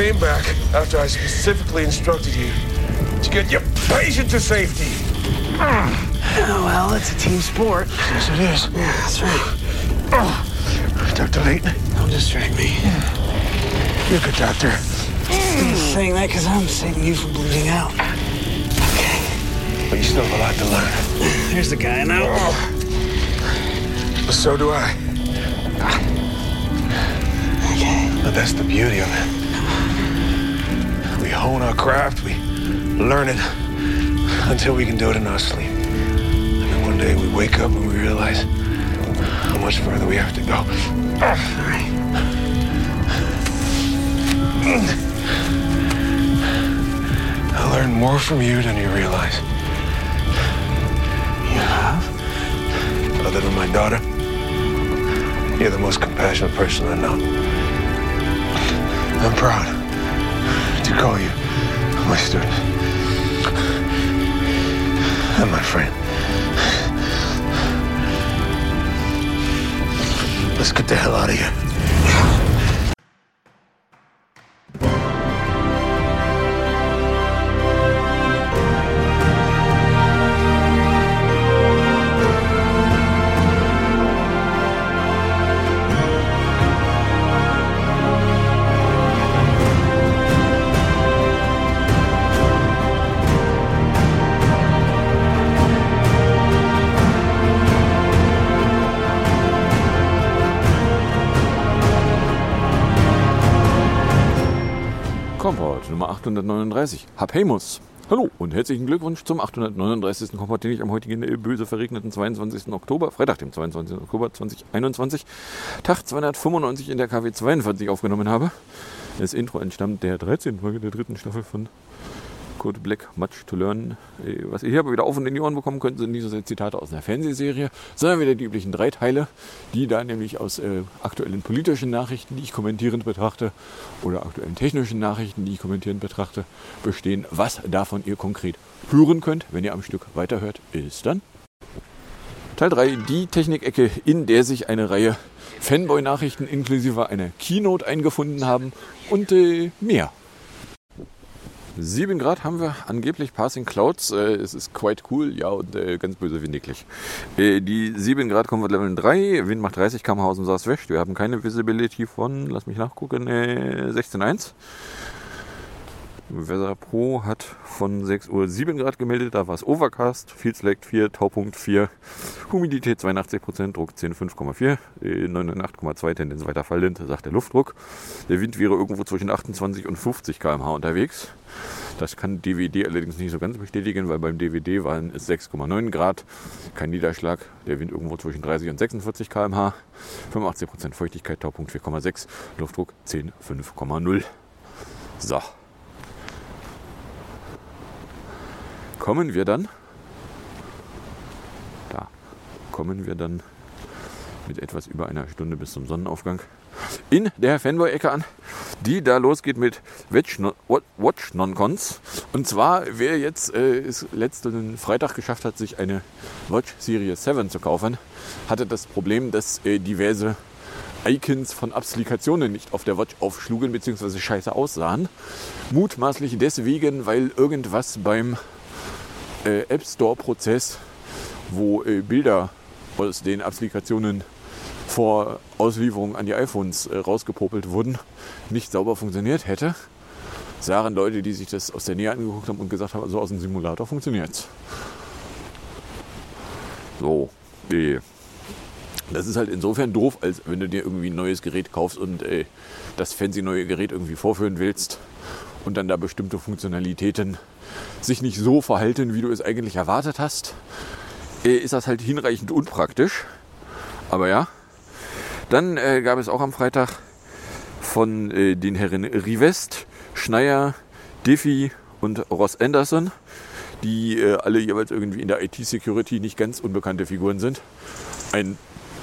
came back after I specifically instructed you to get your patient to safety. Oh, well, it's a team sport. Yes, it is. Yeah, that's right. Dr. Layton, Don't distract me. you're a good doctor. You're saying that because I'm saving you from bleeding out. Okay. But you still have a lot to learn. There's the guy now. But so do I. Okay. But that's the beauty of it. Hone our craft, we learn it until we can do it in our sleep. And then one day we wake up and we realize how much further we have to go. I learned more from you than you realize. You have? Other than my daughter, you're the most compassionate person I know. I'm proud call you my student and my friend. Let's get the hell out of here. 839. Hapemus. Hallo und herzlichen Glückwunsch zum 839. Kompott, den ich am heutigen böse verregneten 22. Oktober, Freitag, dem 22. Oktober 2021, Tag 295 in der KW 42 aufgenommen habe. Das Intro entstammt der 13. Folge der dritten Staffel von Code Black Much to Learn. Äh, Was ihr hier aber wieder auf und in die Ohren bekommen könnt, sind nicht so Zitate aus einer Fernsehserie, sondern wieder die üblichen drei Teile, die da nämlich aus äh, aktuellen politischen Nachrichten, die ich kommentierend betrachte, oder aktuellen technischen Nachrichten, die ich kommentierend betrachte, bestehen. Was davon ihr konkret hören könnt, wenn ihr am Stück weiterhört, ist dann Teil 3, die Technikecke, in der sich eine Reihe Fanboy-Nachrichten inklusive einer Keynote eingefunden haben und äh, mehr. 7 Grad haben wir angeblich Passing Clouds. Äh, es ist quite cool, ja, und äh, ganz böse windiglich. Äh, die 7 Grad Comfort Level 3, Wind macht 30 km/h aus dem Southwest. Wir haben keine Visibility von, lass mich nachgucken, äh, 16,1. Weather Pro hat von 6 Uhr 7 Grad gemeldet, da war es Overcast, Field Select 4, Taupunkt 4, Humidität 82%, Druck 10,5,4, äh, 908,2, Tendenz weiter fallend, sagt der Luftdruck. Der Wind wäre irgendwo zwischen 28 und 50 km/h unterwegs. Das kann DVD allerdings nicht so ganz bestätigen, weil beim DVD waren es 6,9 Grad, kein Niederschlag, der Wind irgendwo zwischen 30 und 46 km/h, 85% Feuchtigkeit, Taupunkt 4,6, Luftdruck 10,5,0. So. Kommen wir dann, da kommen wir dann mit etwas über einer Stunde bis zum Sonnenaufgang in der Fanboy-Ecke an, die da losgeht mit Watch Non-Cons. Und zwar, wer jetzt äh, es letzten Freitag geschafft hat, sich eine Watch Series 7 zu kaufen, hatte das Problem, dass äh, diverse Icons von Applikationen nicht auf der Watch aufschlugen bzw. scheiße aussahen. Mutmaßlich deswegen, weil irgendwas beim äh, App Store Prozess, wo äh, Bilder aus den Applikationen vor Auslieferung an die iPhones äh, rausgepopelt wurden, nicht sauber funktioniert hätte. Sahen Leute, die sich das aus der Nähe angeguckt haben und gesagt haben, also aus dem Simulator funktioniert's. So, äh, das ist halt insofern doof, als wenn du dir irgendwie ein neues Gerät kaufst und äh, das fancy neue Gerät irgendwie vorführen willst und dann da bestimmte Funktionalitäten sich nicht so verhalten, wie du es eigentlich erwartet hast, äh, ist das halt hinreichend unpraktisch. Aber ja, dann äh, gab es auch am Freitag von äh, den Herren Rivest, Schneier, Diffie und Ross Anderson, die äh, alle jeweils irgendwie in der IT-Security nicht ganz unbekannte Figuren sind. Ein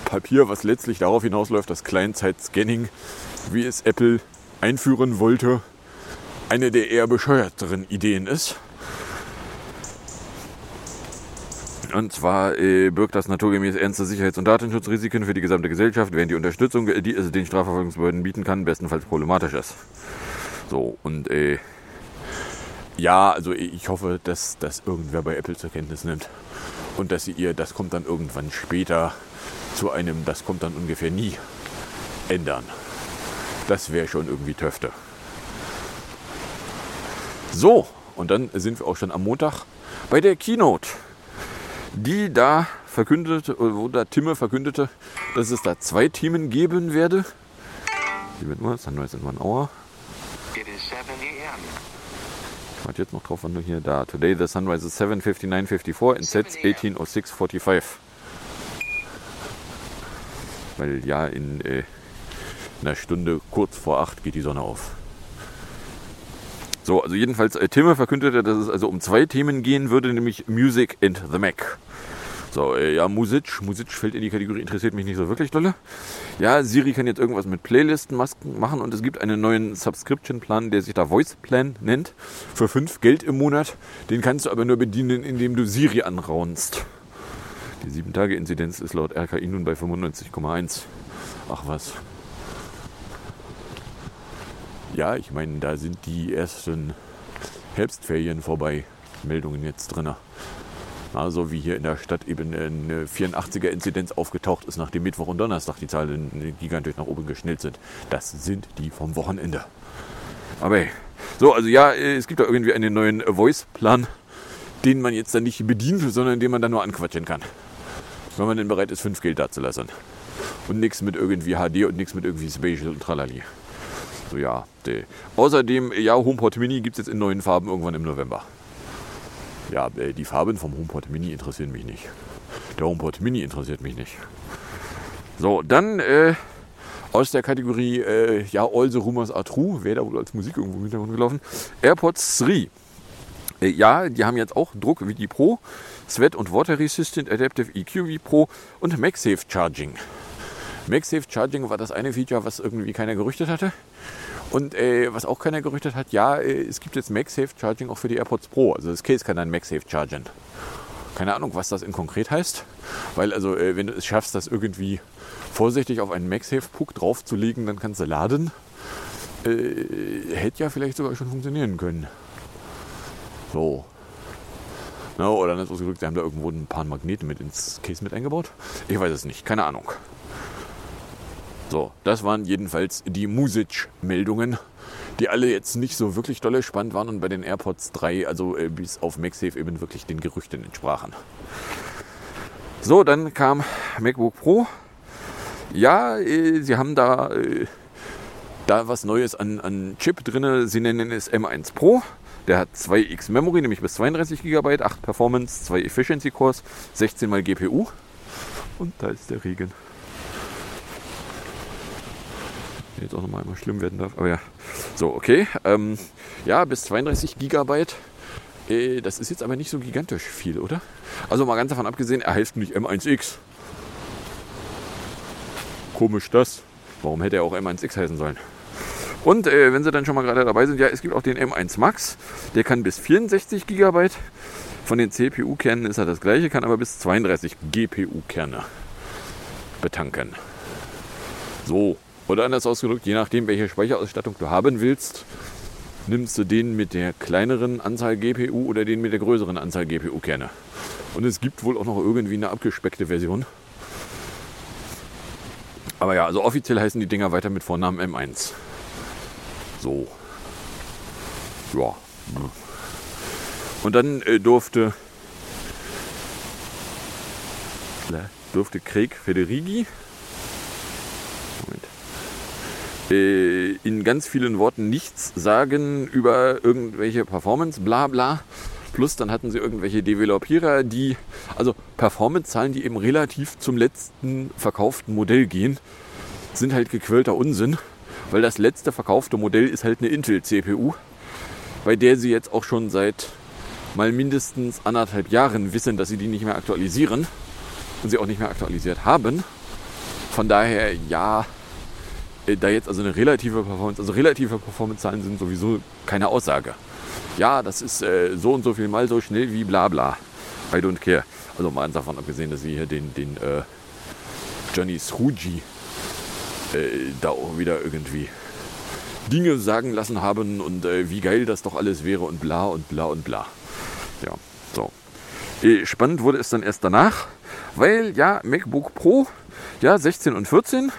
Papier, was letztlich darauf hinausläuft, dass Client-Side-Scanning, wie es Apple einführen wollte, eine der eher bescheuerteren Ideen ist. Und zwar äh, birgt das naturgemäß ernste Sicherheits- und Datenschutzrisiken für die gesamte Gesellschaft, während die Unterstützung, die es den Strafverfolgungsbehörden bieten kann, bestenfalls problematisch ist. So, und äh, ja, also ich hoffe, dass das irgendwer bei Apple zur Kenntnis nimmt. Und dass sie ihr, das kommt dann irgendwann später zu einem, das kommt dann ungefähr nie, ändern. Das wäre schon irgendwie Töfte. So, und dann sind wir auch schon am Montag bei der Keynote, die da verkündete, wo da Timme verkündete, dass es da zwei Themen geben werde. Wie wird man? Sunrise in one hour. It is 7 a.m. Ich warte jetzt noch drauf, wann du hier da. Today the sunrise is 7.59.54 and sets 18.06.45. Weil ja, in äh, einer Stunde kurz vor 8 geht die Sonne auf. So, also jedenfalls, äh, Timme verkündete, dass es also um zwei Themen gehen würde, nämlich Music and the Mac. So, äh, ja, Musik, Musik fällt in die Kategorie, interessiert mich nicht so wirklich dolle. Ja, Siri kann jetzt irgendwas mit Playlisten machen und es gibt einen neuen Subscription-Plan, der sich da Voice Plan nennt, für 5 Geld im Monat. Den kannst du aber nur bedienen, indem du Siri anraunst. Die 7-Tage-Inzidenz ist laut RKI nun bei 95,1. Ach was. Ja, ich meine, da sind die ersten Herbstferien vorbei. Meldungen jetzt drin. Also wie hier in der Stadt eben eine 84er Inzidenz aufgetaucht ist, nachdem Mittwoch und Donnerstag die Zahlen gigantisch nach oben geschnellt sind. Das sind die vom Wochenende. Aber hey. So, also ja, es gibt da irgendwie einen neuen Voice-Plan, den man jetzt dann nicht bedient, sondern den man dann nur anquatschen kann. Wenn man denn bereit ist, 5 Geld dazulassen. Und nichts mit irgendwie HD und nichts mit irgendwie Spatial und Tralali. Ja. Die. Außerdem, ja, HomePod Mini gibt es jetzt in neuen Farben irgendwann im November. Ja, äh, die Farben vom HomePod Mini interessieren mich nicht. Der HomePod Mini interessiert mich nicht. So, dann äh, aus der Kategorie, äh, ja, All the Rumors are true, wäre da wohl als Musik irgendwo im Hintergrund gelaufen. AirPods 3. Äh, ja, die haben jetzt auch Druck wie die Pro, Sweat und Water Resistant Adaptive EQ wie Pro und MagSafe Charging. MagSafe Charging war das eine Feature, was irgendwie keiner gerüchtet hatte. Und äh, was auch keiner gerüchtet hat, ja, äh, es gibt jetzt MagSafe Charging auch für die AirPods Pro. Also das Case kann dann MagSafe chargen. Keine Ahnung, was das in konkret heißt. Weil also, äh, wenn du es schaffst, das irgendwie vorsichtig auf einen MagSafe-Puck draufzulegen, dann kannst du laden. Äh, hätte ja vielleicht sogar schon funktionieren können. So. No, oder nicht ausgedrückt, sie haben da irgendwo ein paar Magnete mit ins Case mit eingebaut. Ich weiß es nicht, keine Ahnung. So, das waren jedenfalls die Music-Meldungen, die alle jetzt nicht so wirklich dolle spannend waren und bei den AirPods 3, also äh, bis auf MagSafe, eben wirklich den Gerüchten entsprachen. So, dann kam MacBook Pro. Ja, äh, sie haben da, äh, da was Neues an, an Chip drin. Sie nennen es M1 Pro. Der hat 2x Memory, nämlich bis 32 GB, 8 Performance, 2 Efficiency Cores, 16 mal GPU. Und da ist der Regen. Der jetzt auch nochmal immer schlimm werden darf. Aber ja. So, okay. Ähm, ja, bis 32 Gigabyte. Äh, das ist jetzt aber nicht so gigantisch viel, oder? Also mal ganz davon abgesehen, er heißt nicht M1X. Komisch das. Warum hätte er auch M1X heißen sollen? Und äh, wenn Sie dann schon mal gerade dabei sind, ja, es gibt auch den M1 Max. Der kann bis 64 GB. Von den CPU-Kernen ist er das gleiche, kann aber bis 32 GPU-Kerne betanken. So, oder anders ausgedrückt, je nachdem, welche Speicherausstattung du haben willst, nimmst du den mit der kleineren Anzahl GPU oder den mit der größeren Anzahl GPU-Kerne. Und es gibt wohl auch noch irgendwie eine abgespeckte Version. Aber ja, also offiziell heißen die Dinger weiter mit Vornamen M1. So. Ja. Und dann äh, durfte, durfte Craig Federighi äh, in ganz vielen Worten nichts sagen über irgendwelche Performance, bla bla. Plus dann hatten sie irgendwelche Developierer, die, also Performance-Zahlen, die eben relativ zum letzten verkauften Modell gehen, sind halt gequälter Unsinn, weil das letzte verkaufte Modell ist halt eine Intel-CPU, bei der sie jetzt auch schon seit mal mindestens anderthalb Jahren wissen, dass sie die nicht mehr aktualisieren und sie auch nicht mehr aktualisiert haben. Von daher, ja, da jetzt also eine relative Performance, also relative Performance-Zahlen sind sowieso keine Aussage. Ja, das ist äh, so und so viel mal so schnell wie bla bla. I don't care. Also mal davon abgesehen, dass sie hier den, den äh, Johnny Sruji äh, da auch wieder irgendwie Dinge sagen lassen haben und äh, wie geil das doch alles wäre und bla und bla und bla. Ja, so. Äh, spannend wurde es dann erst danach, weil ja, MacBook Pro, ja, 16 und 14,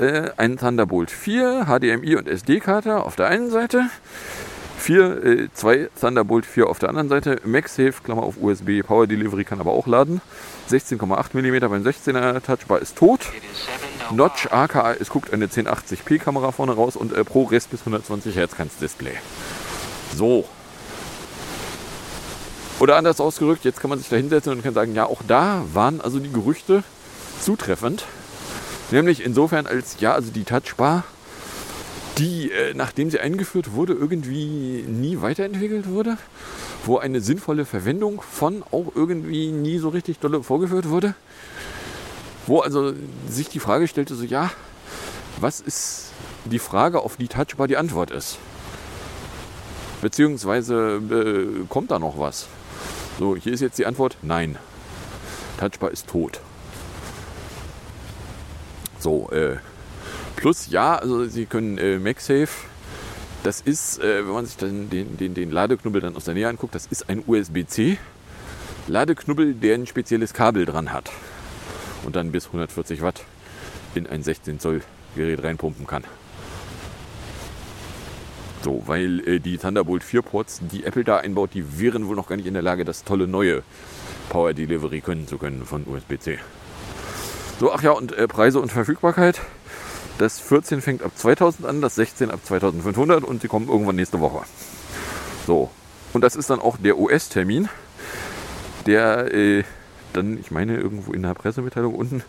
äh, ein Thunderbolt 4, HDMI und SD-Karte auf der einen Seite, 4, äh, zwei Thunderbolt 4 auf der anderen Seite, MagSafe, Klammer auf USB, Power Delivery kann aber auch laden, 16,8 mm beim 16er Touchbar ist tot, It is 705. Notch AKA, es guckt eine 1080p Kamera vorne raus und äh, ProRes bis 120 Hertz kann's Display. So. Oder anders ausgerückt, jetzt kann man sich da hinsetzen und kann sagen, ja, auch da waren also die Gerüchte zutreffend. Nämlich insofern als, ja, also die Touchbar, die, äh, nachdem sie eingeführt wurde, irgendwie nie weiterentwickelt wurde, wo eine sinnvolle Verwendung von auch irgendwie nie so richtig dolle vorgeführt wurde wo also sich die Frage stellte, so ja, was ist die Frage, auf die Touchbar die Antwort ist? Beziehungsweise äh, kommt da noch was? So, hier ist jetzt die Antwort, nein. Touchbar ist tot. So, äh, plus ja, also Sie können äh, MagSafe, das ist, äh, wenn man sich den, den, den Ladeknubbel dann aus der Nähe anguckt, das ist ein USB-C Ladeknubbel, der ein spezielles Kabel dran hat und dann bis 140 Watt in ein 16 Zoll Gerät reinpumpen kann. So, weil äh, die Thunderbolt 4 Ports, die Apple da einbaut, die wären wohl noch gar nicht in der Lage, das tolle neue Power Delivery können zu können von USB-C. So, ach ja, und äh, Preise und Verfügbarkeit. Das 14 fängt ab 2000 an, das 16 ab 2500 und sie kommen irgendwann nächste Woche. So, und das ist dann auch der US-Termin, der äh, dann, ich meine, irgendwo in der Pressemitteilung unten,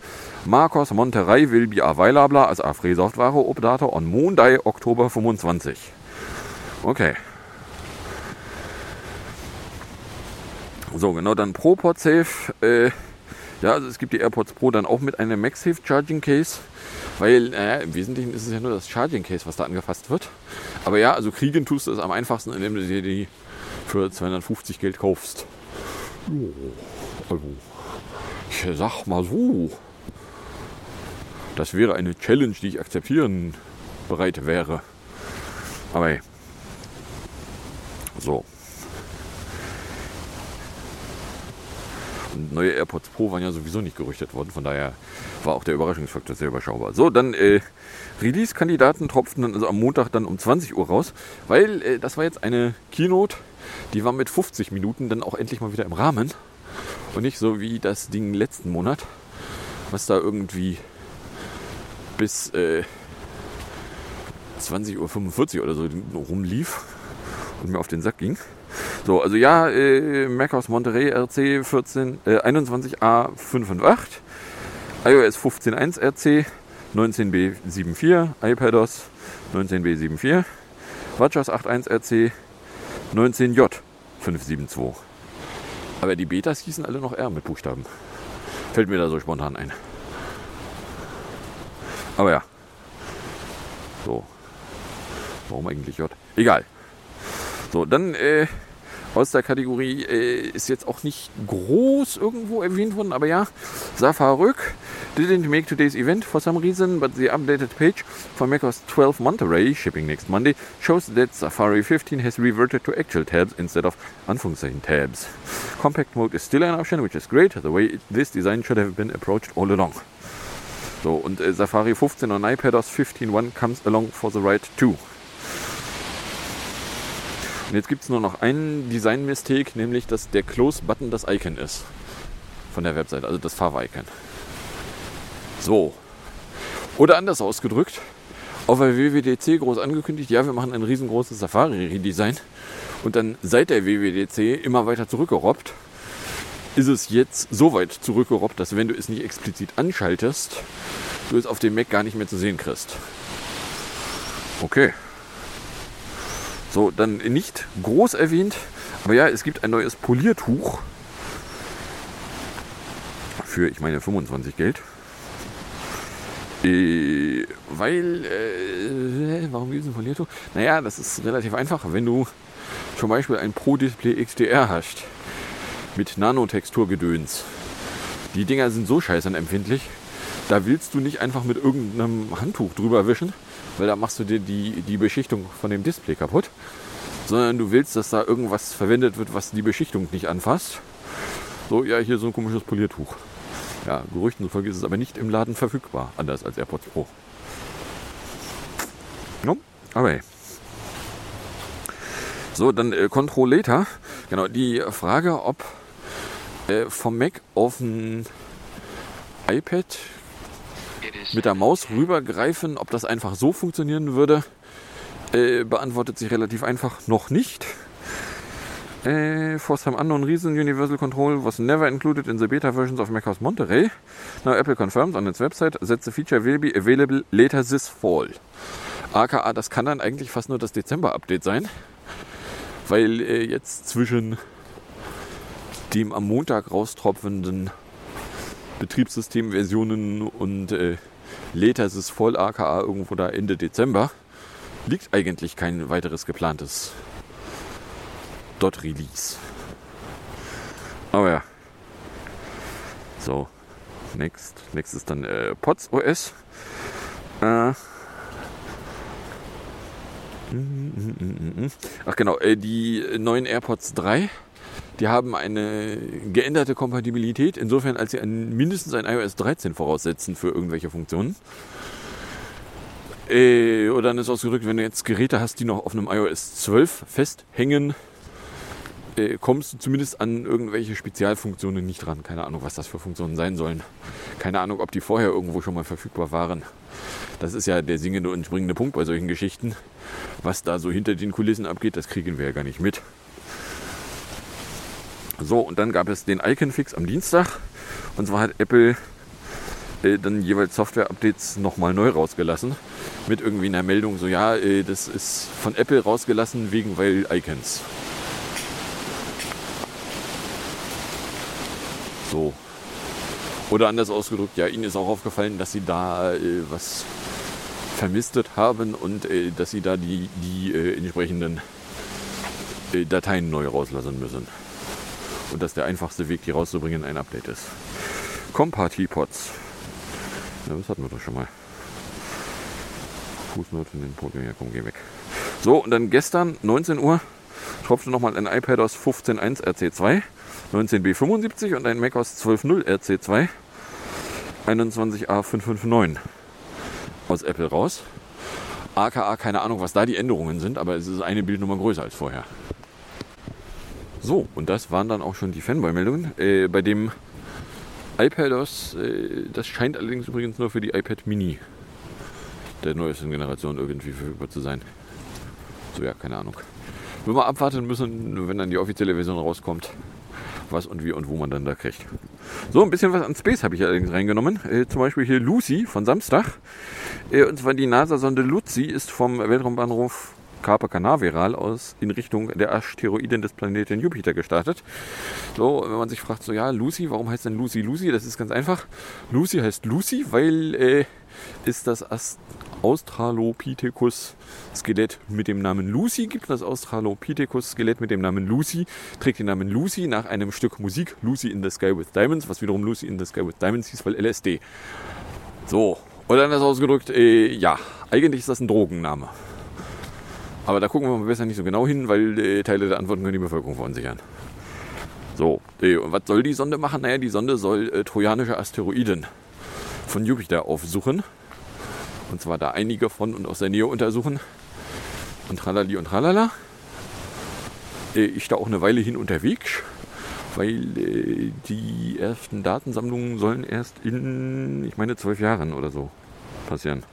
Marcos Monterrey will be available as a free software update on Monday, Oktober 25. Okay. So, genau, dann ProPod Safe. Äh, ja, also es gibt die AirPods Pro dann auch mit einem MagSafe Charging Case, weil äh, im Wesentlichen ist es ja nur das Charging Case, was da angefasst wird. Aber ja, also kriegen tust du es am einfachsten, indem du dir die für 250 Geld kaufst. Also, ich sag mal so, das wäre eine Challenge, die ich akzeptieren bereit wäre. Aber hey. so. Neue AirPods Pro waren ja sowieso nicht gerüchtet worden, von daher war auch der Überraschungsfaktor sehr überschaubar. So, dann äh, Release-Kandidaten tropften dann also am Montag dann um 20 Uhr raus, weil äh, das war jetzt eine Keynote, die war mit 50 Minuten dann auch endlich mal wieder im Rahmen. Und nicht so wie das Ding letzten Monat, was da irgendwie bis äh, 20.45 Uhr oder so rumlief und mir auf den Sack ging. So, also ja, äh, Mac aus Monterey RC 14, äh, 21A558, iOS 15.1 RC 19B74, iPadOS 19B74, WatchOS 8.1 RC 19J572. Aber die Betas hießen alle noch R mit Buchstaben. Fällt mir da so spontan ein. Aber ja. So. Warum eigentlich J? Egal. So, dann äh, aus der Kategorie äh, ist jetzt auch nicht groß irgendwo erwähnt worden, aber ja, Safaruk didn't make today's event for some reason, but the updated page for macOS 12 Monterey, shipping next Monday, shows that Safari 15 has reverted to actual tabs instead of Anführungszeichen tabs. Compact mode is still an option, which is great, the way this design should have been approached all along. So, und äh, Safari 15 on iPadOS 15.1 comes along for the ride too. Und jetzt gibt es nur noch einen Design-Mistake, nämlich dass der Close-Button das Icon ist. Von der Webseite, also das Farbe-Icon. So. Oder anders ausgedrückt, auf der WWDC groß angekündigt, ja, wir machen ein riesengroßes Safari-Redesign. Und dann seit der WWDC immer weiter zurückgerobbt. Ist es jetzt so weit zurückgerobbt, dass wenn du es nicht explizit anschaltest, du es auf dem Mac gar nicht mehr zu sehen kriegst. Okay. So, dann nicht groß erwähnt, aber ja, es gibt ein neues Poliertuch für, ich meine, 25 Geld. Äh, weil, äh, warum gibt es ein Poliertuch? Naja, das ist relativ einfach. Wenn du zum Beispiel ein Pro Display XDR hast mit Nanotexturgedöns, die Dinger sind so scheiße empfindlich, da willst du nicht einfach mit irgendeinem Handtuch drüber wischen, weil da machst du dir die, die Beschichtung von dem Display kaputt, sondern du willst, dass da irgendwas verwendet wird, was die Beschichtung nicht anfasst. So, ja, hier so ein komisches Poliertuch. Ja, Gerüchten zufolge ist es aber nicht im Laden verfügbar, anders als AirPods Pro. No, aber So, dann äh, Controlator. Genau, die Frage, ob äh, vom Mac auf ein iPad mit der Maus rübergreifen, ob das einfach so funktionieren würde, äh, beantwortet sich relativ einfach noch nicht. Äh, for some unknown reason, Universal Control was never included in the beta versions of macOS Monterey. Now Apple confirms on its website that the feature will be available later this fall. AKA, das kann dann eigentlich fast nur das Dezember-Update sein, weil äh, jetzt zwischen dem am Montag raustropfenden Betriebssystemversionen und äh, later this fall, AKA irgendwo da Ende Dezember, liegt eigentlich kein weiteres geplantes Dot Release. Aber ja. So. Next. Next ist dann äh, Pods OS. Äh. Ach genau, äh, die neuen AirPods 3, die haben eine geänderte Kompatibilität, insofern als sie ein, mindestens ein iOS 13 voraussetzen für irgendwelche Funktionen. Äh, oder dann ist ausgedrückt, wenn du jetzt Geräte hast, die noch auf einem iOS 12 festhängen, äh, kommst du zumindest an irgendwelche Spezialfunktionen nicht dran. Keine Ahnung, was das für Funktionen sein sollen. Keine Ahnung, ob die vorher irgendwo schon mal verfügbar waren. Das ist ja der singende und springende Punkt bei solchen Geschichten. Was da so hinter den Kulissen abgeht, das kriegen wir ja gar nicht mit. So, und dann gab es den Icon-Fix am Dienstag. Und zwar hat Apple äh, dann jeweils Software-Updates nochmal neu rausgelassen. Mit irgendwie einer Meldung, so ja, äh, das ist von Apple rausgelassen wegen weil Icons. So. Oder anders ausgedrückt, ja, Ihnen ist auch aufgefallen, dass Sie da äh, was vermistet haben und äh, dass Sie da die, die äh, entsprechenden äh, Dateien neu rauslassen müssen. Und dass der einfachste Weg, die rauszubringen, ein Update ist. Comparty-Pods. Ja, das hatten wir doch schon mal. Fußnote in den Programm. Ja, komm, geh weg. So, und dann gestern, 19 Uhr, tropfte nochmal ein iPad aus 15.1 RC2, 19B75 und ein Mac aus 12.0 RC2, 21A559 aus Apple raus. AKA, keine Ahnung, was da die Änderungen sind, aber es ist eine Bildnummer größer als vorher. So, und das waren dann auch schon die Fanboy-Meldungen. Äh, bei dem iPadOS, äh, das scheint allerdings übrigens nur für die iPad Mini der neuesten Generation irgendwie verfügbar zu sein. So, ja, keine Ahnung. Wenn wir abwarten müssen, wenn dann die offizielle Version rauskommt, was und wie und wo man dann da kriegt. So, ein bisschen was an Space habe ich allerdings reingenommen. Äh, zum Beispiel hier Lucy von Samstag. Äh, und zwar die NASA-Sonde Lucy ist vom Weltraumbahnhof Cape Canaveral aus in Richtung der Asteroiden des Planeten Jupiter gestartet. So, wenn man sich fragt, so ja, Lucy, warum heißt denn Lucy Lucy? Das ist ganz einfach. Lucy heißt Lucy, weil äh, ist das Ast Australopithecus-Skelett mit dem Namen Lucy gibt. Das Australopithecus-Skelett mit dem Namen Lucy trägt den Namen Lucy nach einem Stück Musik Lucy in the Sky with Diamonds, was wiederum Lucy in the Sky with Diamonds hieß, weil LSD. So, oder anders ausgedrückt, äh, ja, eigentlich ist das ein Drogenname. Aber da gucken wir mal besser nicht so genau hin, weil äh, Teile der Antworten können die Bevölkerung verunsichern. So, äh, und was soll die Sonde machen? Naja, die Sonde soll äh, trojanische Asteroiden von Jupiter aufsuchen. Und zwar da einige von und aus der Nähe untersuchen. Und tralali und tralala. Äh, ich da auch eine Weile hin unterwegs, weil äh, die ersten Datensammlungen sollen erst in, ich meine, zwölf Jahren oder so passieren.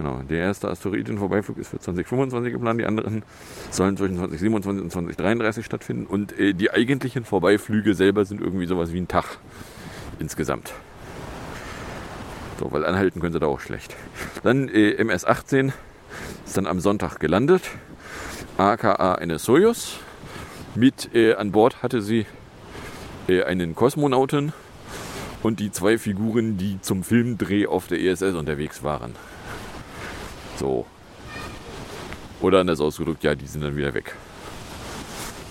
Genau, der erste Asteroidenvorbeiflug ist für 2025 geplant, die anderen sollen zwischen 2027 und 2033 stattfinden und äh, die eigentlichen Vorbeiflüge selber sind irgendwie sowas wie ein Tag insgesamt. So, weil anhalten können sie da auch schlecht. Dann äh, MS-18 ist dann am Sonntag gelandet, aka eine Soyuz. Mit äh, an Bord hatte sie äh, einen Kosmonauten und die zwei Figuren, die zum Filmdreh auf der ISS unterwegs waren. So. Oder anders ausgedrückt, ja, die sind dann wieder weg.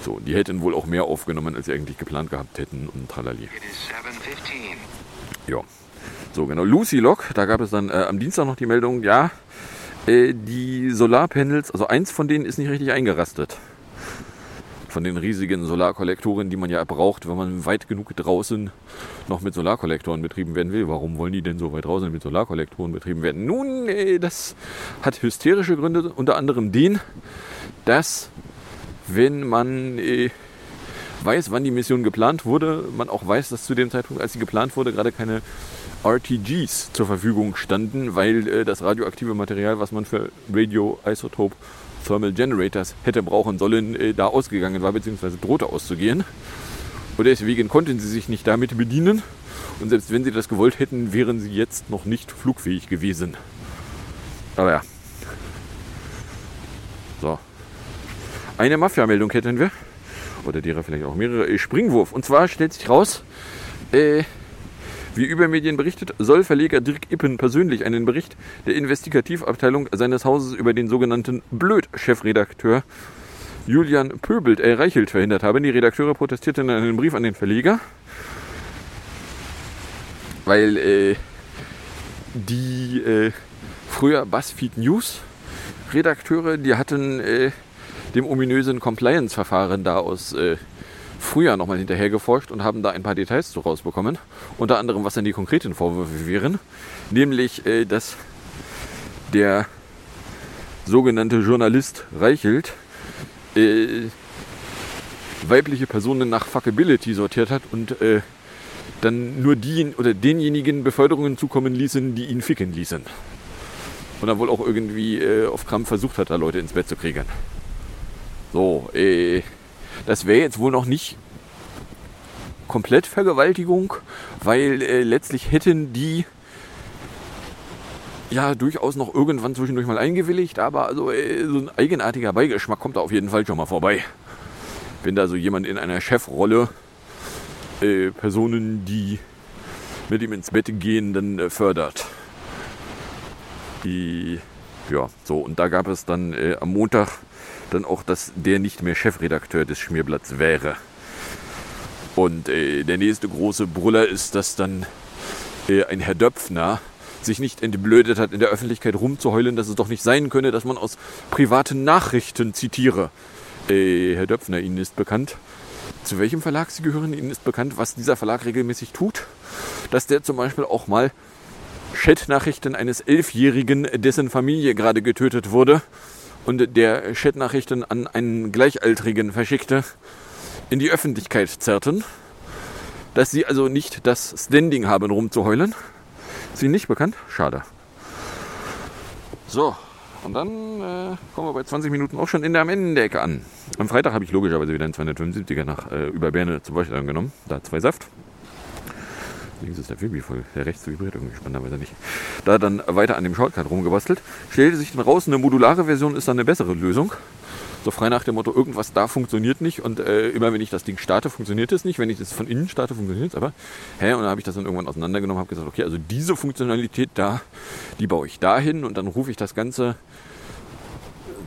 So, die hätten wohl auch mehr aufgenommen, als sie eigentlich geplant gehabt hätten und tralali. It is 7:15. Ja. So, genau. Lucy Lock, da gab es dann äh, am Dienstag noch die Meldung, ja, äh, die Solarpanels, also eins von denen ist nicht richtig eingerastet. Von den riesigen Solarkollektoren, die man ja braucht, wenn man weit genug draußen noch mit Solarkollektoren betrieben werden will. Warum wollen die denn so weit draußen mit Solarkollektoren betrieben werden? Nun, äh, das hat hysterische Gründe, unter anderem den, dass wenn man äh, weiß, wann die Mission geplant wurde, man auch weiß, dass zu dem Zeitpunkt, als sie geplant wurde, gerade keine RTGs zur Verfügung standen, weil äh, das radioaktive Material, was man für Radioisotope Thermal Generators hätte brauchen sollen, äh, da ausgegangen war, beziehungsweise drohte auszugehen. Und deswegen konnten sie sich nicht damit bedienen. Und selbst wenn sie das gewollt hätten, wären sie jetzt noch nicht flugfähig gewesen. Aber ja. So. Eine Mafia-Meldung hätten wir. Oder derer vielleicht auch mehrere. Äh, Springwurf. Und zwar stellt sich raus, äh, wie Übermedien berichtet, soll Verleger Dirk Ippen persönlich einen Bericht der Investigativabteilung seines Hauses über den sogenannten Blöd-Chefredakteur Julian Pöbelt, äh, Reichelt verhindert haben. Die Redakteure protestierten in einem Brief an den Verleger, weil äh, die äh, früher BuzzFeed News Redakteure, die hatten äh, dem ominösen Compliance-Verfahren da aus Frühjahr nochmal hinterher geforscht und haben da ein paar Details zu rausbekommen. Unter anderem, was dann die konkreten Vorwürfe wären. Nämlich, äh, dass der sogenannte Journalist Reichelt äh, weibliche Personen nach Fuckability sortiert hat und äh, dann nur die oder denjenigen Beförderungen zukommen ließen, die ihn ficken ließen. Und dann wohl auch irgendwie äh, auf Krampf versucht hat, da Leute ins Bett zu kriegen. So, äh, das wäre jetzt wohl noch nicht komplett Vergewaltigung, weil äh, letztlich hätten die ja durchaus noch irgendwann zwischendurch mal eingewilligt, aber also äh, so ein eigenartiger Beigeschmack kommt da auf jeden Fall schon mal vorbei. Wenn da so jemand in einer Chefrolle äh, Personen, die mit ihm ins Bett gehen, dann äh, fördert. Die, ja, so, und da gab es dann äh, am Montag dann auch, dass der nicht mehr Chefredakteur des Schmierblatts wäre. Und äh, der nächste große Brüller ist, dass dann äh, ein Herr Döpfner sich nicht entblödet hat, in der Öffentlichkeit rumzuheulen, dass es doch nicht sein könne, dass man aus privaten Nachrichten zitiere. Äh, Herr Döpfner, Ihnen ist bekannt, zu welchem Verlag Sie gehören. Ihnen ist bekannt, was dieser Verlag regelmäßig tut. Dass der zum Beispiel auch mal Chatnachrichten eines Elfjährigen, dessen Familie gerade getötet wurde, und der Chatnachrichten an einen Gleichaltrigen verschickte, in die Öffentlichkeit zerrten. Dass sie also nicht das Standing haben, rumzuheulen. Ist Ihnen nicht bekannt? Schade. So, und dann äh, kommen wir bei 20 Minuten auch schon in der Ende-Ecke an. Am Freitag habe ich logischerweise wieder einen 275er nach äh, über Berne zum Beispiel genommen. Da zwei Saft. Links ist der Phoebe voll. Der rechts vibriert irgendwie spannenderweise nicht. Da dann weiter an dem Shortcut rumgebastelt. Stellte sich dann raus, eine modulare Version ist dann eine bessere Lösung. So frei nach dem Motto, irgendwas da funktioniert nicht und äh, immer wenn ich das Ding starte, funktioniert es nicht. Wenn ich das von innen starte, funktioniert es aber. Hä? Und dann habe ich das dann irgendwann auseinandergenommen, habe gesagt, okay, also diese Funktionalität da, die baue ich dahin und dann rufe ich das Ganze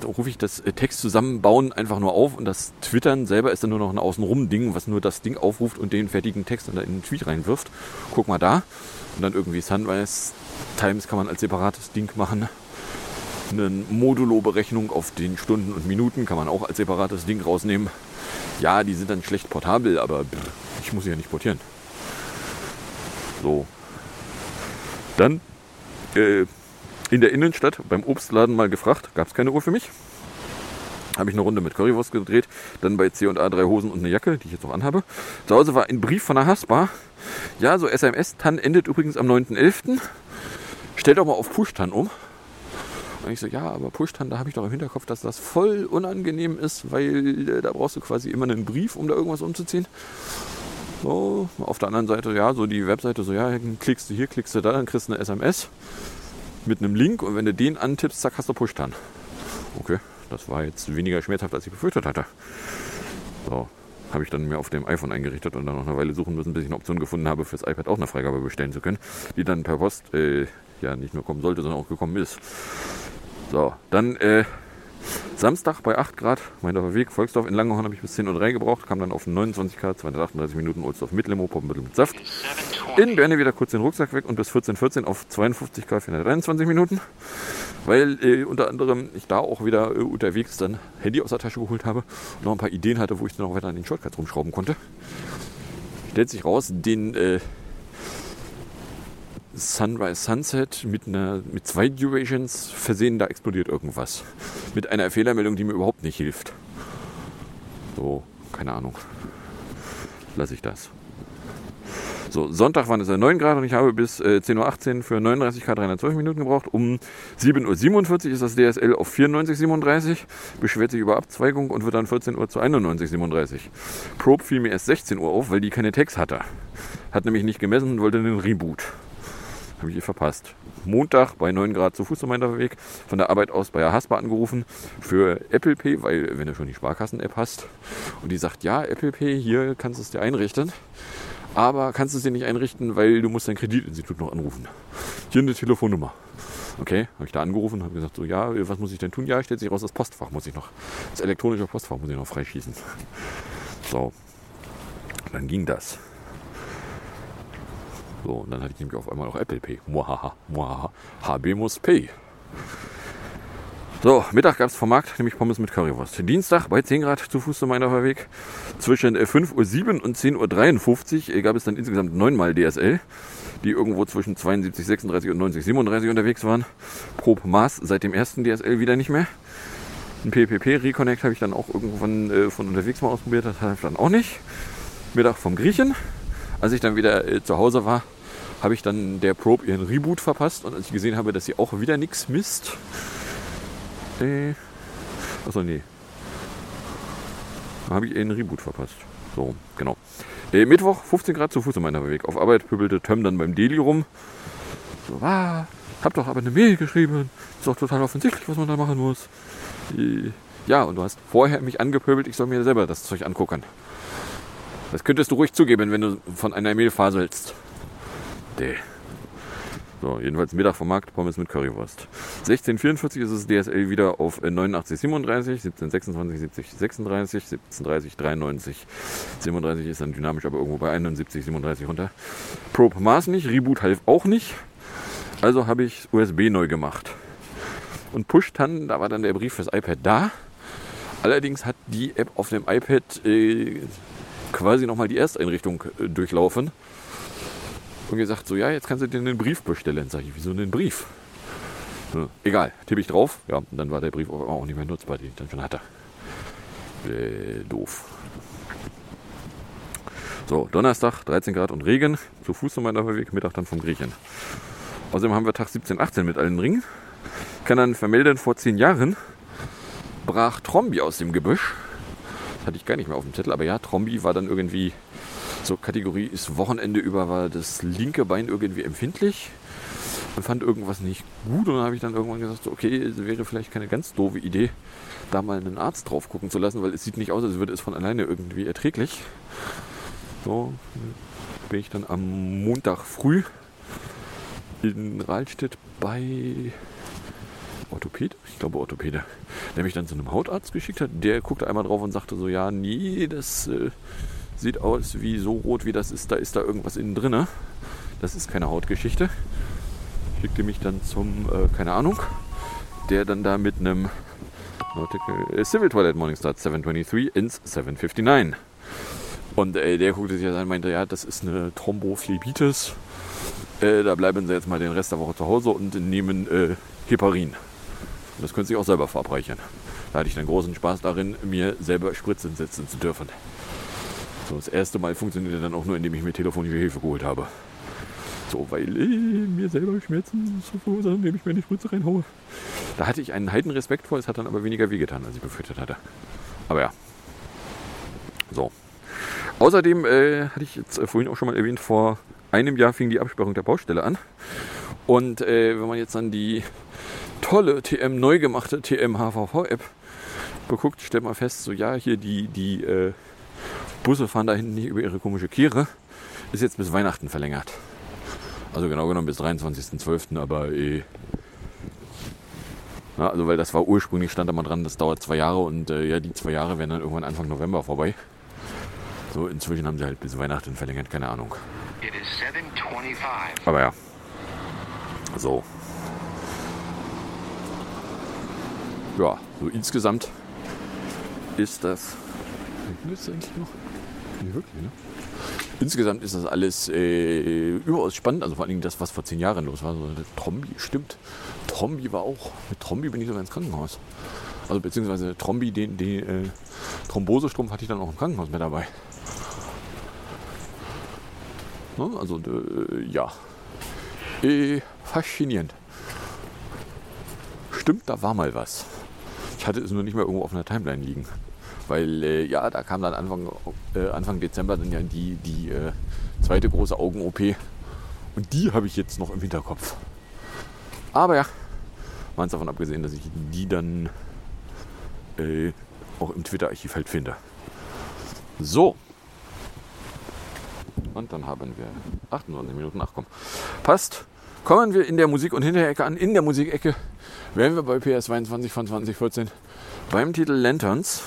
rufe ich das äh, Text zusammenbauen einfach nur auf und das Twittern selber ist dann nur noch ein Außenrum-Ding, was nur das Ding aufruft und den fertigen Text dann in den Tweet reinwirft. Guck mal da. Und dann irgendwie Sunrise Times kann man als separates Ding machen. Eine Modulo-Berechnung auf den Stunden und Minuten kann man auch als separates Ding rausnehmen. Ja, die sind dann schlecht portabel, aber ich muss sie ja nicht portieren. So. Dann äh, in der Innenstadt beim Obstladen mal gefragt, gab es keine Uhr für mich. Habe ich eine Runde mit Currywurst gedreht, dann bei C&A drei Hosen und eine Jacke, die ich jetzt auch anhabe. Zu Hause war ein Brief von der Haspa. Ja, so SMS-TAN endet übrigens am 9.11. Stellt doch mal auf Push-TAN um. Und ich so, ja, aber Push-TAN, da habe ich doch im Hinterkopf, dass das voll unangenehm ist, weil äh, da brauchst du quasi immer einen Brief, um da irgendwas umzuziehen. So, auf der anderen Seite, ja, so die Webseite, so, ja, klickst du hier, klickst du da, dann kriegst du eine SMS mit einem Link und wenn du den antippst, zack, hast du Push-Tan. Okay, das war jetzt weniger schmerzhaft, als ich befürchtet hatte. So, habe ich dann mir auf dem iPhone eingerichtet und dann noch eine Weile suchen müssen, bis ich eine Option gefunden habe, fürs iPad auch eine Freigabe bestellen zu können, die dann per Post äh, ja nicht nur kommen sollte, sondern auch gekommen ist. So, dann äh, Samstag bei 8 Grad, mein Weg, Volksdorf in Langenhorn habe ich bis 10.03 Uhr gebraucht, kam dann auf 29 Grad, 238 Minuten, Ohlsdorf mit Limo, Poppenbüttel mit Saft. In Berne wieder kurz den Rucksack weg und bis 14.14 auf 52 Grad, 423 Minuten, weil äh, unter anderem ich da auch wieder äh, unterwegs dann Handy aus der Tasche geholt habe und noch ein paar Ideen hatte, wo ich dann auch weiter an den Shortcuts rumschrauben konnte. Stellt sich raus, den äh, Sunrise Sunset mit, einer, mit zwei Durations versehen, da explodiert irgendwas. Mit einer Fehlermeldung, die mir überhaupt nicht hilft. So, keine Ahnung. Lasse ich das. So, Sonntag waren es ja 9 Grad und ich habe bis äh, 10.18 Uhr für 39 Grad 312 Minuten gebraucht. Um 7.47 Uhr ist das DSL auf 94,37, beschwert sich über Abzweigung und wird dann 14 Uhr zu 91,37. Probe fiel mir erst 16 Uhr auf, weil die keine Tags hatte. Hat nämlich nicht gemessen und wollte einen Reboot. Habe ich ihr verpasst. Montag bei 9 Grad zu Fuß um meinen Weg, von der Arbeit aus bei der Haspa angerufen für Apple Pay, weil wenn du schon die Sparkassen-App hast und die sagt, ja, Apple Pay, hier kannst du es dir einrichten, aber kannst du es dir nicht einrichten, weil du musst dein Kreditinstitut noch anrufen. Hier eine Telefonnummer. Okay, habe ich da angerufen und habe gesagt, so ja, was muss ich denn tun? Ja, stellt sich raus, das Postfach muss ich noch, das elektronische Postfach muss ich noch freischießen. So, dann ging das. So, und dann hatte ich nämlich auf einmal auch Apple Pay. Muahaha, muahaha. Muss Pay. So, Mittag gab es vom Markt, nämlich Pommes mit Currywurst. Dienstag bei 10 Grad zu Fuß zu meiner Weg. Zwischen 5.07 Uhr und 10.53 Uhr gab es dann insgesamt neunmal DSL, die irgendwo zwischen 72, 36 und 90, 37 unterwegs waren. Prob Maß seit dem ersten DSL wieder nicht mehr. Ein PPP Reconnect habe ich dann auch irgendwann äh, von unterwegs mal ausprobiert, das hat dann auch nicht. Mittag vom Griechen. Als ich dann wieder äh, zu Hause war, habe ich dann der Probe ihren Reboot verpasst und als ich gesehen habe, dass sie auch wieder nichts misst, äh, achso, nee. Da habe ich ihren Reboot verpasst. So, genau. Äh, Mittwoch, 15 Grad zu Fuß in meiner Weg. Auf Arbeit pöbelte Töm dann beim Deli rum. So, ah, hab doch aber eine Mail geschrieben. Ist doch total offensichtlich, was man da machen muss. Äh, ja, und du hast vorher mich angepöbelt, ich soll mir selber das Zeug angucken. Das könntest du ruhig zugeben, wenn du von einer Mail faselst. Däh. So, jedenfalls Mittag vom Markt, Pommes mit Currywurst. 1644 ist es DSL wieder auf 8937, 1726, 70, 36, 1730, 93. 37 ist dann dynamisch, aber irgendwo bei 71, 37 runter. Probe Maß nicht, Reboot half auch nicht. Also habe ich USB neu gemacht. Und Push dann, da war dann der Brief fürs iPad da. Allerdings hat die App auf dem iPad äh, quasi nochmal die Ersteinrichtung äh, durchlaufen und gesagt, so ja, jetzt kannst du dir einen Brief bestellen. Sag ich, wieso einen Brief? Ja, egal, tippe ich drauf. Ja, und dann war der Brief auch nicht mehr nutzbar, den ich dann schon hatte. Äh, doof. So, Donnerstag, 13 Grad und Regen. Zu Fuß um meiner Weg, Mittag dann vom Griechen. Außerdem haben wir Tag 17, 18 mit allen Ringen. Kann dann vermelden, vor 10 Jahren brach Trombi aus dem Gebüsch. Das hatte ich gar nicht mehr auf dem Zettel, aber ja, Trombi war dann irgendwie so Kategorie ist Wochenende über war das linke Bein irgendwie empfindlich und fand irgendwas nicht gut und habe ich dann irgendwann gesagt, so, okay, es wäre vielleicht keine ganz doofe Idee, da mal einen Arzt drauf gucken zu lassen, weil es sieht nicht aus, als würde es von alleine irgendwie erträglich. So bin ich dann am Montag früh in Rahlstedt bei Orthopäde, ich glaube Orthopäde, der mich dann zu einem Hautarzt geschickt hat. Der guckte einmal drauf und sagte so, ja, nee, das äh, sieht aus wie so rot wie das ist, da ist da irgendwas innen drin. Das ist keine Hautgeschichte. Schickte mich dann zum, äh, keine Ahnung, der dann da mit einem äh, Civil Toilet Morningstar 723 ins 759. Und äh, der guckte sich das an und meinte, ja, das ist eine Thrombophlebitis. Äh, da bleiben sie jetzt mal den Rest der Woche zu Hause und nehmen äh, Heparin. Das können sie auch selber verabreichen. Da hatte ich dann großen Spaß darin, mir selber Spritzen setzen zu dürfen. So, das erste Mal funktionierte dann auch nur, indem ich mir telefonische Hilfe geholt habe. So, weil äh, mir selber Schmerzen zu verursachen, indem ich mir die Spritze reinhaue. Da hatte ich einen heiden Respekt vor, es hat dann aber weniger wehgetan, als ich befürchtet hatte. Aber ja. So. Außerdem äh, hatte ich jetzt äh, vorhin auch schon mal erwähnt, vor einem Jahr fing die Absperrung der Baustelle an. Und äh, wenn man jetzt dann die tolle TM neu gemachte TM HVV App beguckt, stellt man fest, so ja, hier die, die äh, Busse fahren da hinten nicht über ihre komische Kiere. Ist jetzt bis Weihnachten verlängert. Also genau genommen bis 23.12. Aber eh, Ja, also weil das war ursprünglich, stand da mal dran, das dauert zwei Jahre und äh, ja, die zwei Jahre werden dann irgendwann Anfang November vorbei. So, inzwischen haben sie halt bis Weihnachten verlängert, keine Ahnung. It is 725. Aber ja. So. Ja, so insgesamt ist das. Ist das eigentlich noch? Nee, wirklich, ne? Insgesamt ist das alles äh, überaus spannend. Also vor allen Dingen das, was vor zehn Jahren los war. So, Trombi, stimmt. Trombi war auch. Mit Trombi bin ich sogar ins Krankenhaus. Also beziehungsweise Trombi, den, den äh, Thrombosestrumpf hatte ich dann auch im Krankenhaus mit dabei. Ne? Also äh, ja. Äh, faszinierend. Stimmt, da war mal was. Ich hatte es nur nicht mehr irgendwo auf einer Timeline liegen. Weil, äh, ja, da kam dann Anfang, äh, Anfang Dezember dann ja die, die äh, zweite große Augen-OP. Und die habe ich jetzt noch im Hinterkopf. Aber ja, mal davon abgesehen, dass ich die dann äh, auch im Twitter-Archiv halt finde. So. Und dann haben wir 28 Minuten. Ach komm. Passt. Kommen wir in der Musik- und Hinterecke an. In der Musikecke wären wir bei PS 22 von 2014 beim Titel Lanterns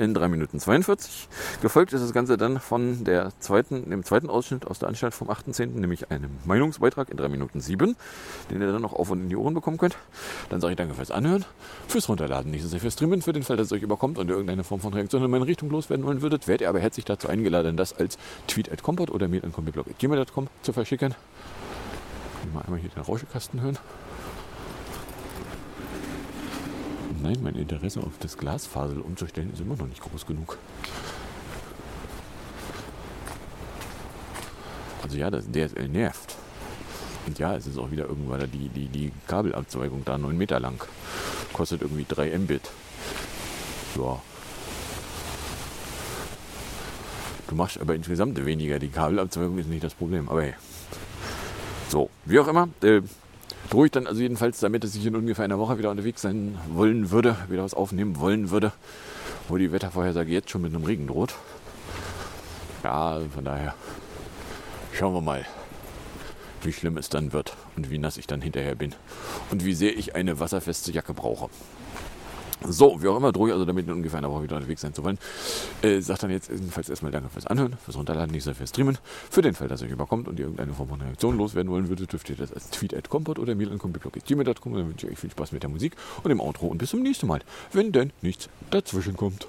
in 3 Minuten 42. Gefolgt ist das Ganze dann von der zweiten, dem zweiten Ausschnitt aus der Anstalt vom 8.10., nämlich einem Meinungsbeitrag in 3 Minuten 7, den ihr dann noch auf und in die Ohren bekommen könnt. Dann sage ich danke fürs Anhören, fürs Runterladen, nicht so sehr fürs Streamen, für den Fall, dass es euch überkommt und irgendeine Form von Reaktion in meine Richtung loswerden wollen würdet, werdet ihr aber herzlich dazu eingeladen, das als Tweet at Compot oder mail at gmail.com zu verschicken. Mal einmal hier den Rauschekasten hören. Nein, mein Interesse auf das Glasfasel umzustellen ist immer noch nicht groß genug. Also ja, das DSL nervt. Und ja, es ist auch wieder irgendwann die, die, die Kabelabzweigung da 9 Meter lang. Kostet irgendwie 3 Mbit. Ja. Du machst aber insgesamt weniger. Die Kabelabzweigung ist nicht das Problem. Aber hey. So, wie auch immer. Äh, drohe ich dann also jedenfalls damit, dass ich in ungefähr einer Woche wieder unterwegs sein wollen würde, wieder was aufnehmen wollen würde, wo die Wettervorhersage jetzt schon mit einem Regen droht. Ja, von daher schauen wir mal, wie schlimm es dann wird und wie nass ich dann hinterher bin und wie sehr ich eine wasserfeste Jacke brauche. So, wie auch immer, drohe ich also damit ungefähr einer Woche wieder unterwegs sein zu wollen. Äh, sagt dann jetzt jedenfalls erstmal Danke fürs Anhören, fürs Runterladen, nicht so fürs Streamen. Für den Fall, dass euch überkommt und ihr irgendeine Form von Reaktion loswerden wollen würdet, dürft ihr das als Tweet at Compot oder mail an. Dann wünsche ich euch viel Spaß mit der Musik und dem Outro und bis zum nächsten Mal, wenn denn nichts dazwischen kommt.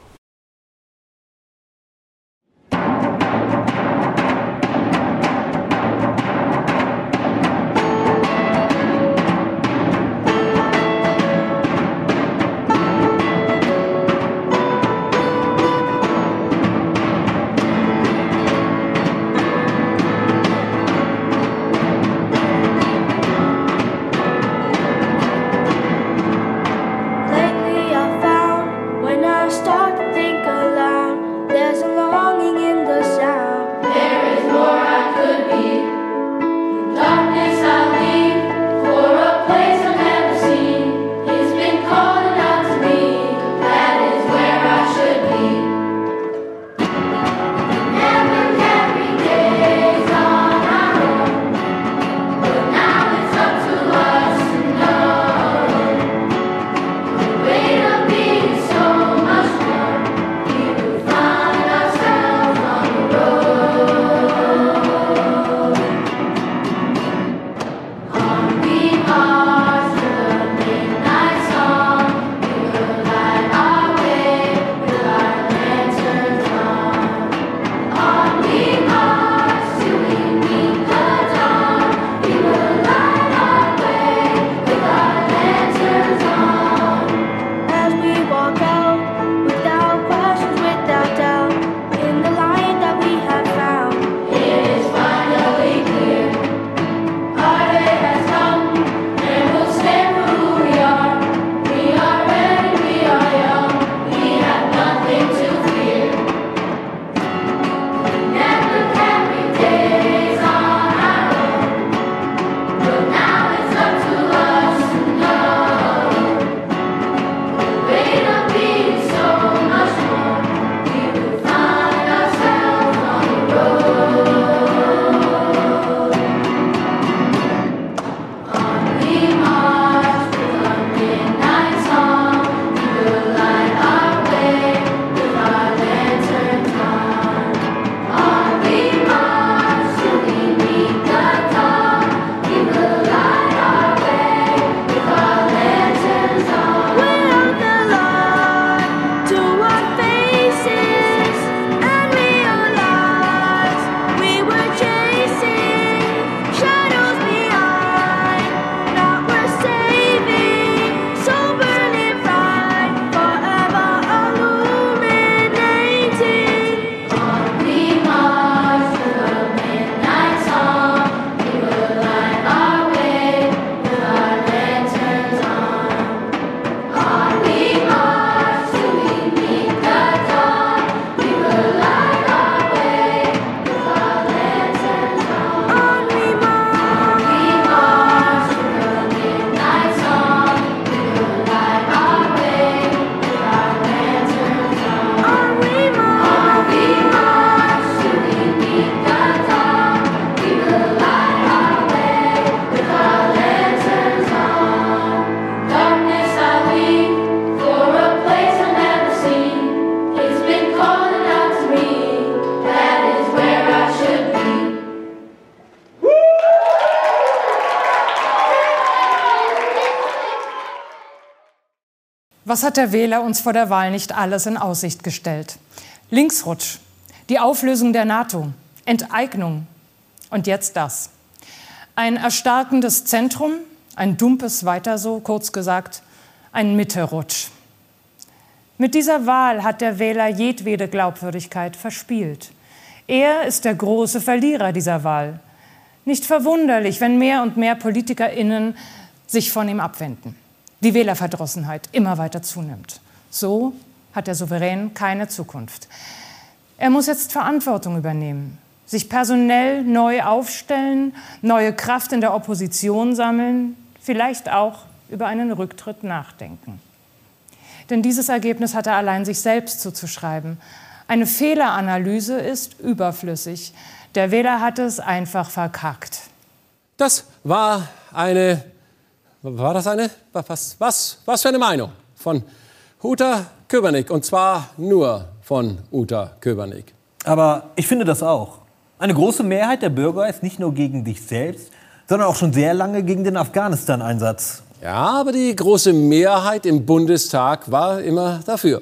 Was hat der Wähler uns vor der Wahl nicht alles in Aussicht gestellt? Linksrutsch, die Auflösung der NATO, Enteignung und jetzt das. Ein erstarkendes Zentrum, ein dumpes Weiter so, kurz gesagt, ein Mitterrutsch. Mit dieser Wahl hat der Wähler jedwede Glaubwürdigkeit verspielt. Er ist der große Verlierer dieser Wahl. Nicht verwunderlich, wenn mehr und mehr PolitikerInnen sich von ihm abwenden. Die Wählerverdrossenheit immer weiter zunimmt. So hat der Souverän keine Zukunft. Er muss jetzt Verantwortung übernehmen, sich personell neu aufstellen, neue Kraft in der Opposition sammeln, vielleicht auch über einen Rücktritt nachdenken. Denn dieses Ergebnis hat er allein sich selbst zuzuschreiben. Eine Fehleranalyse ist überflüssig. Der Wähler hat es einfach verkackt. Das war eine, war das eine, was, was, was für eine Meinung von Uta Köbernick und zwar nur von Uta Köbernick. Aber ich finde das auch. Eine große Mehrheit der Bürger ist nicht nur gegen dich selbst, sondern auch schon sehr lange gegen den Afghanistan-Einsatz. Ja, aber die große Mehrheit im Bundestag war immer dafür.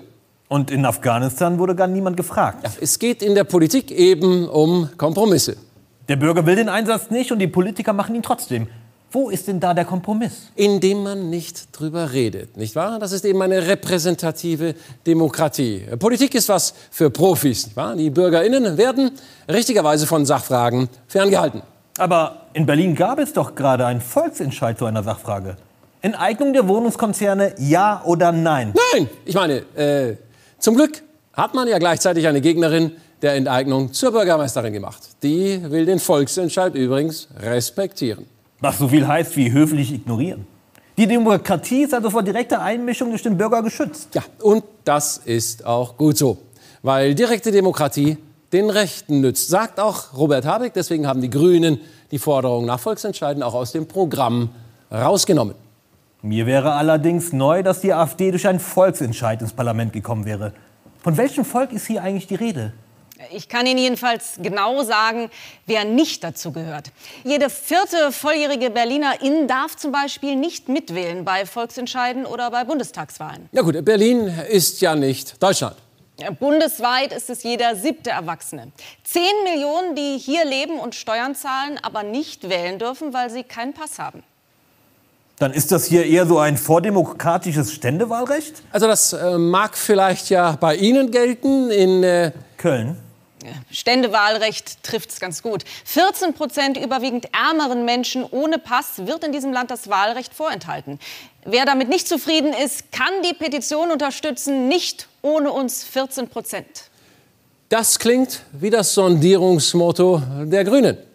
Und in Afghanistan wurde gar niemand gefragt. Ja, es geht in der Politik eben um Kompromisse. Der Bürger will den Einsatz nicht und die Politiker machen ihn trotzdem. Wo ist denn da der Kompromiss? Indem man nicht drüber redet, nicht wahr? Das ist eben eine repräsentative Demokratie. Politik ist was für Profis, nicht wahr? Die BürgerInnen werden richtigerweise von Sachfragen ferngehalten. Aber in Berlin gab es doch gerade einen Volksentscheid zu einer Sachfrage. Enteignung der Wohnungskonzerne, ja oder nein? Nein, ich meine, äh, zum Glück hat man ja gleichzeitig eine Gegnerin der Enteignung zur Bürgermeisterin gemacht. Die will den Volksentscheid übrigens respektieren. Was so viel heißt wie höflich ignorieren. Die Demokratie ist also vor direkter Einmischung durch den Bürger geschützt. Ja, und das ist auch gut so. Weil direkte Demokratie den Rechten nützt, sagt auch Robert Habeck. Deswegen haben die Grünen die Forderung nach Volksentscheiden auch aus dem Programm rausgenommen. Mir wäre allerdings neu, dass die AfD durch einen Volksentscheid ins Parlament gekommen wäre. Von welchem Volk ist hier eigentlich die Rede? Ich kann Ihnen jedenfalls genau sagen, wer nicht dazu gehört. Jede vierte volljährige Berlinerin darf zum Beispiel nicht mitwählen bei Volksentscheiden oder bei Bundestagswahlen. Ja gut, Berlin ist ja nicht Deutschland. Bundesweit ist es jeder siebte Erwachsene. Zehn Millionen, die hier leben und Steuern zahlen, aber nicht wählen dürfen, weil sie keinen Pass haben. Dann ist das hier eher so ein vordemokratisches Ständewahlrecht? Also das äh, mag vielleicht ja bei Ihnen gelten in äh Köln. Ständewahlrecht trifft es ganz gut. 14 Prozent überwiegend ärmeren Menschen ohne Pass wird in diesem Land das Wahlrecht vorenthalten. Wer damit nicht zufrieden ist, kann die Petition unterstützen. Nicht ohne uns 14 Prozent. Das klingt wie das Sondierungsmotto der Grünen.